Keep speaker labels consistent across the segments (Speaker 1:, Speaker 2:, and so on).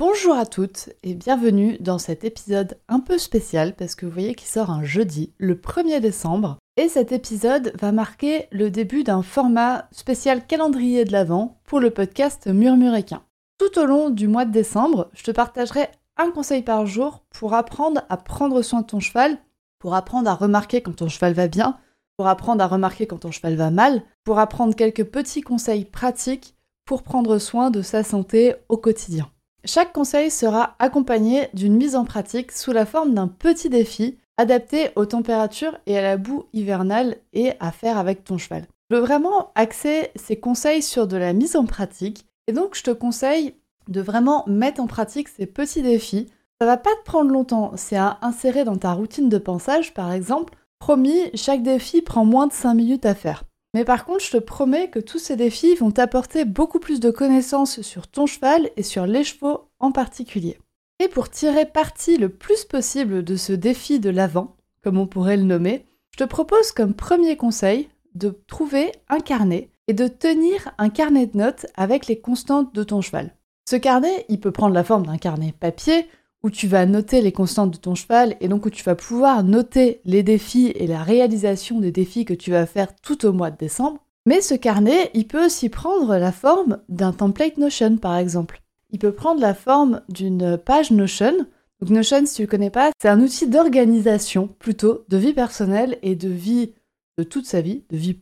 Speaker 1: Bonjour à toutes et bienvenue dans cet épisode un peu spécial parce que vous voyez qu'il sort un jeudi, le 1er décembre. Et cet épisode va marquer le début d'un format spécial calendrier de l'Avent pour le podcast Murmuréquin. Tout au long du mois de décembre, je te partagerai un conseil par jour pour apprendre à prendre soin de ton cheval, pour apprendre à remarquer quand ton cheval va bien, pour apprendre à remarquer quand ton cheval va mal, pour apprendre quelques petits conseils pratiques pour prendre soin de sa santé au quotidien. Chaque conseil sera accompagné d'une mise en pratique sous la forme d'un petit défi adapté aux températures et à la boue hivernale et à faire avec ton cheval. Je veux vraiment axer ces conseils sur de la mise en pratique et donc je te conseille de vraiment mettre en pratique ces petits défis. Ça va pas te prendre longtemps, c'est à insérer dans ta routine de pensage par exemple. Promis, chaque défi prend moins de 5 minutes à faire. Mais par contre, je te promets que tous ces défis vont t'apporter beaucoup plus de connaissances sur ton cheval et sur les chevaux en particulier. Et pour tirer parti le plus possible de ce défi de l'avant, comme on pourrait le nommer, je te propose comme premier conseil de trouver un carnet et de tenir un carnet de notes avec les constantes de ton cheval. Ce carnet, il peut prendre la forme d'un carnet papier où tu vas noter les constantes de ton cheval et donc où tu vas pouvoir noter les défis et la réalisation des défis que tu vas faire tout au mois de décembre. Mais ce carnet, il peut aussi prendre la forme d'un template Notion par exemple. Il peut prendre la forme d'une page Notion. Donc Notion, si tu ne connais pas, c'est un outil d'organisation plutôt de vie personnelle et de vie de toute sa vie, de vie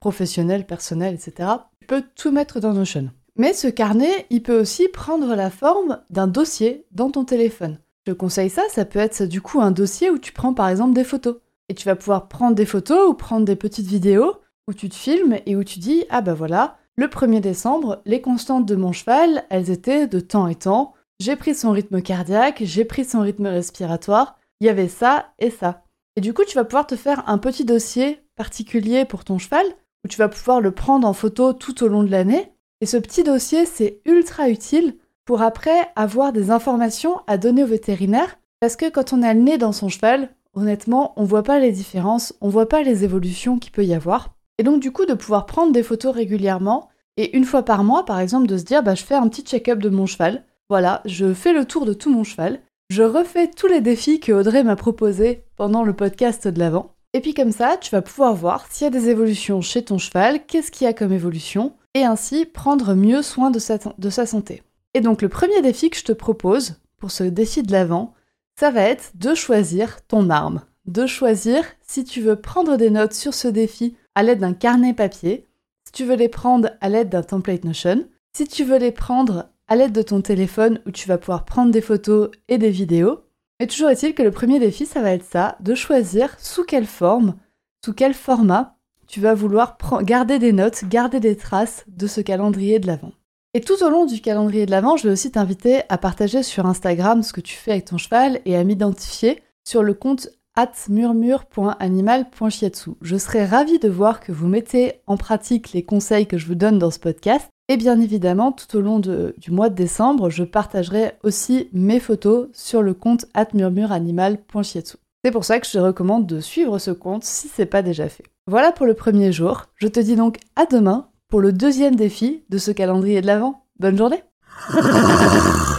Speaker 1: professionnelle, personnelle, etc. Tu peux tout mettre dans Notion. Mais ce carnet, il peut aussi prendre la forme d'un dossier dans ton téléphone. Je conseille ça, ça peut être du coup un dossier où tu prends par exemple des photos. Et tu vas pouvoir prendre des photos ou prendre des petites vidéos où tu te filmes et où tu dis Ah bah voilà, le 1er décembre, les constantes de mon cheval, elles étaient de temps et temps. J'ai pris son rythme cardiaque, j'ai pris son rythme respiratoire, il y avait ça et ça. Et du coup, tu vas pouvoir te faire un petit dossier particulier pour ton cheval, où tu vas pouvoir le prendre en photo tout au long de l'année, et ce petit dossier, c'est ultra utile pour après avoir des informations à donner au vétérinaire. Parce que quand on a le nez dans son cheval, honnêtement, on voit pas les différences, on voit pas les évolutions qu'il peut y avoir. Et donc, du coup, de pouvoir prendre des photos régulièrement et une fois par mois, par exemple, de se dire, bah, je fais un petit check-up de mon cheval. Voilà, je fais le tour de tout mon cheval. Je refais tous les défis que Audrey m'a proposés pendant le podcast de l'avant. Et puis comme ça, tu vas pouvoir voir s'il y a des évolutions chez ton cheval, qu'est-ce qu'il y a comme évolution, et ainsi prendre mieux soin de sa, santé. Et donc le premier défi que je te propose pour ce défi de l'avant, ça va être de choisir ton arme. De choisir si tu veux prendre des notes sur ce défi à l'aide d'un carnet papier, si tu veux les prendre à l'aide d'un template Notion, si tu veux les prendre à l'aide de ton téléphone où tu vas pouvoir prendre des photos et des vidéos. Mais toujours est-il que le premier défi, ça va être ça, de choisir sous quelle forme, sous quel format tu vas vouloir garder des notes, garder des traces de ce calendrier de l'Avent. Et tout au long du calendrier de l'Avent, je vais aussi t'inviter à partager sur Instagram ce que tu fais avec ton cheval et à m'identifier sur le compte murmure.animal.chiatsu. Je serais ravie de voir que vous mettez en pratique les conseils que je vous donne dans ce podcast. Et bien évidemment, tout au long du mois de décembre, je partagerai aussi mes photos sur le compte murmureanimal.chiatsu. C'est pour ça que je te recommande de suivre ce compte si c'est pas déjà fait. Voilà pour le premier jour. Je te dis donc à demain pour le deuxième défi de ce calendrier de l'Avent. Bonne journée